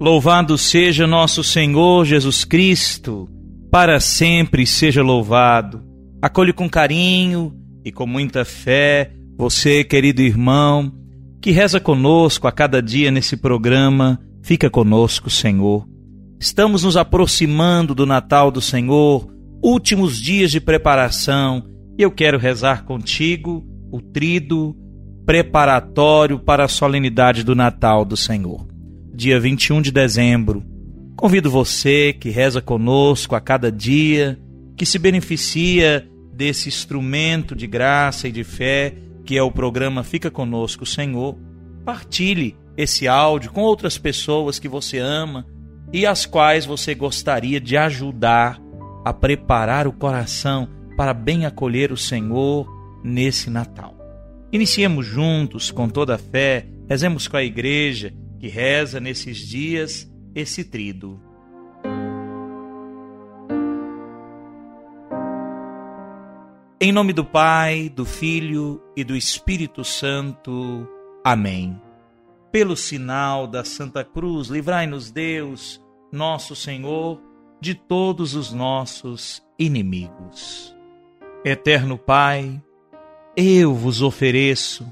Louvado seja nosso Senhor Jesus Cristo, para sempre seja louvado. Acolho com carinho e com muita fé você, querido irmão, que reza conosco a cada dia nesse programa. Fica conosco, Senhor. Estamos nos aproximando do Natal do Senhor, últimos dias de preparação, e eu quero rezar contigo o trido preparatório para a solenidade do Natal do Senhor dia 21 de dezembro. Convido você que reza conosco a cada dia, que se beneficia desse instrumento de graça e de fé que é o programa Fica Conosco, Senhor. Partilhe esse áudio com outras pessoas que você ama e as quais você gostaria de ajudar a preparar o coração para bem acolher o Senhor nesse Natal. Iniciemos juntos com toda a fé, rezemos com a igreja que reza nesses dias esse trido. Em nome do Pai, do Filho e do Espírito Santo. Amém. Pelo sinal da Santa Cruz, livrai-nos Deus, nosso Senhor, de todos os nossos inimigos. Eterno Pai, eu vos ofereço,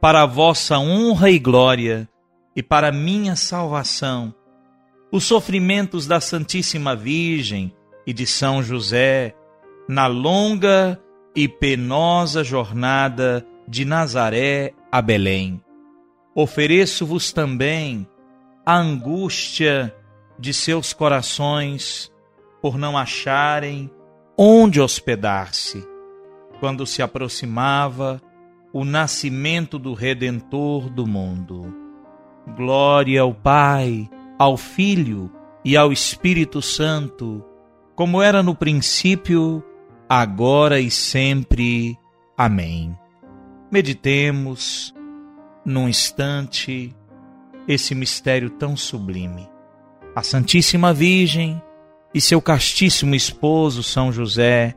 para a vossa honra e glória, e para minha salvação. Os sofrimentos da Santíssima Virgem e de São José na longa e penosa jornada de Nazaré a Belém. Ofereço-vos também a angústia de seus corações por não acharem onde hospedar-se, quando se aproximava o nascimento do Redentor do mundo. Glória ao Pai, ao Filho e ao Espírito Santo, como era no princípio, agora e sempre. Amém. Meditemos num instante esse mistério tão sublime. A Santíssima Virgem e seu castíssimo esposo São José,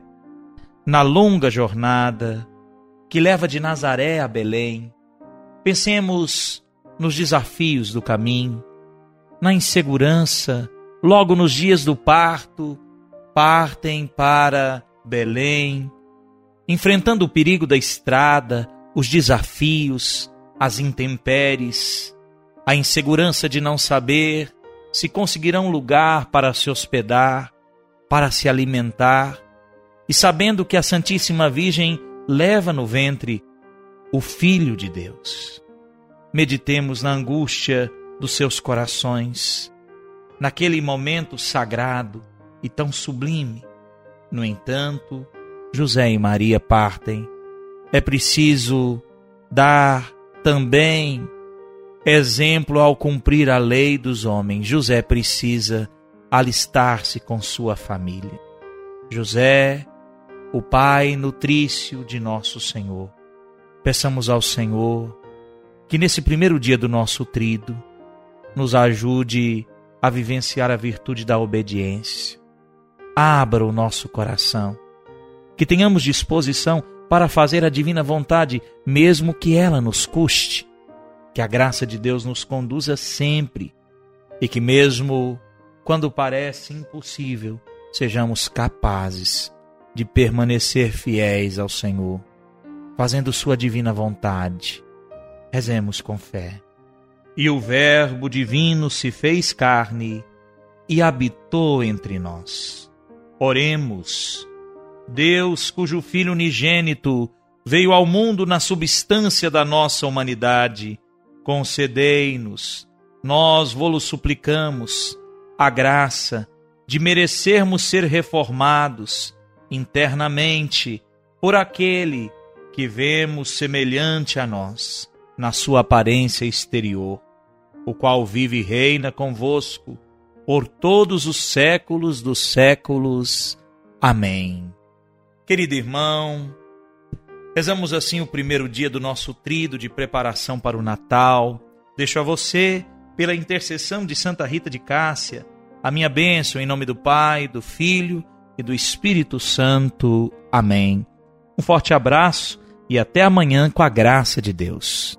na longa jornada que leva de Nazaré a Belém. Pensemos nos desafios do caminho, na insegurança, logo nos dias do parto, partem para Belém, enfrentando o perigo da estrada, os desafios, as intempéries, a insegurança de não saber se conseguirão lugar para se hospedar, para se alimentar, e sabendo que a Santíssima Virgem leva no ventre o Filho de Deus meditemos na angústia dos seus corações, naquele momento sagrado e tão sublime. No entanto, José e Maria partem. É preciso dar também exemplo ao cumprir a lei dos homens. José precisa alistar-se com sua família. José, o pai nutrício de nosso Senhor. Peçamos ao Senhor que nesse primeiro dia do nosso trido nos ajude a vivenciar a virtude da obediência. Abra o nosso coração, que tenhamos disposição para fazer a divina vontade, mesmo que ela nos custe. Que a graça de Deus nos conduza sempre e que, mesmo quando parece impossível, sejamos capazes de permanecer fiéis ao Senhor, fazendo Sua divina vontade Rezemos com fé. E o Verbo divino se fez carne e habitou entre nós. Oremos. Deus, cujo Filho unigênito veio ao mundo na substância da nossa humanidade, concedei-nos, nós vô-lo suplicamos, a graça de merecermos ser reformados internamente por aquele que vemos semelhante a nós na sua aparência exterior, o qual vive e reina convosco por todos os séculos dos séculos. Amém. Querido irmão, rezamos assim o primeiro dia do nosso trido de preparação para o Natal. Deixo a você, pela intercessão de Santa Rita de Cássia, a minha bênção em nome do Pai, do Filho e do Espírito Santo. Amém. Um forte abraço e até amanhã com a graça de Deus.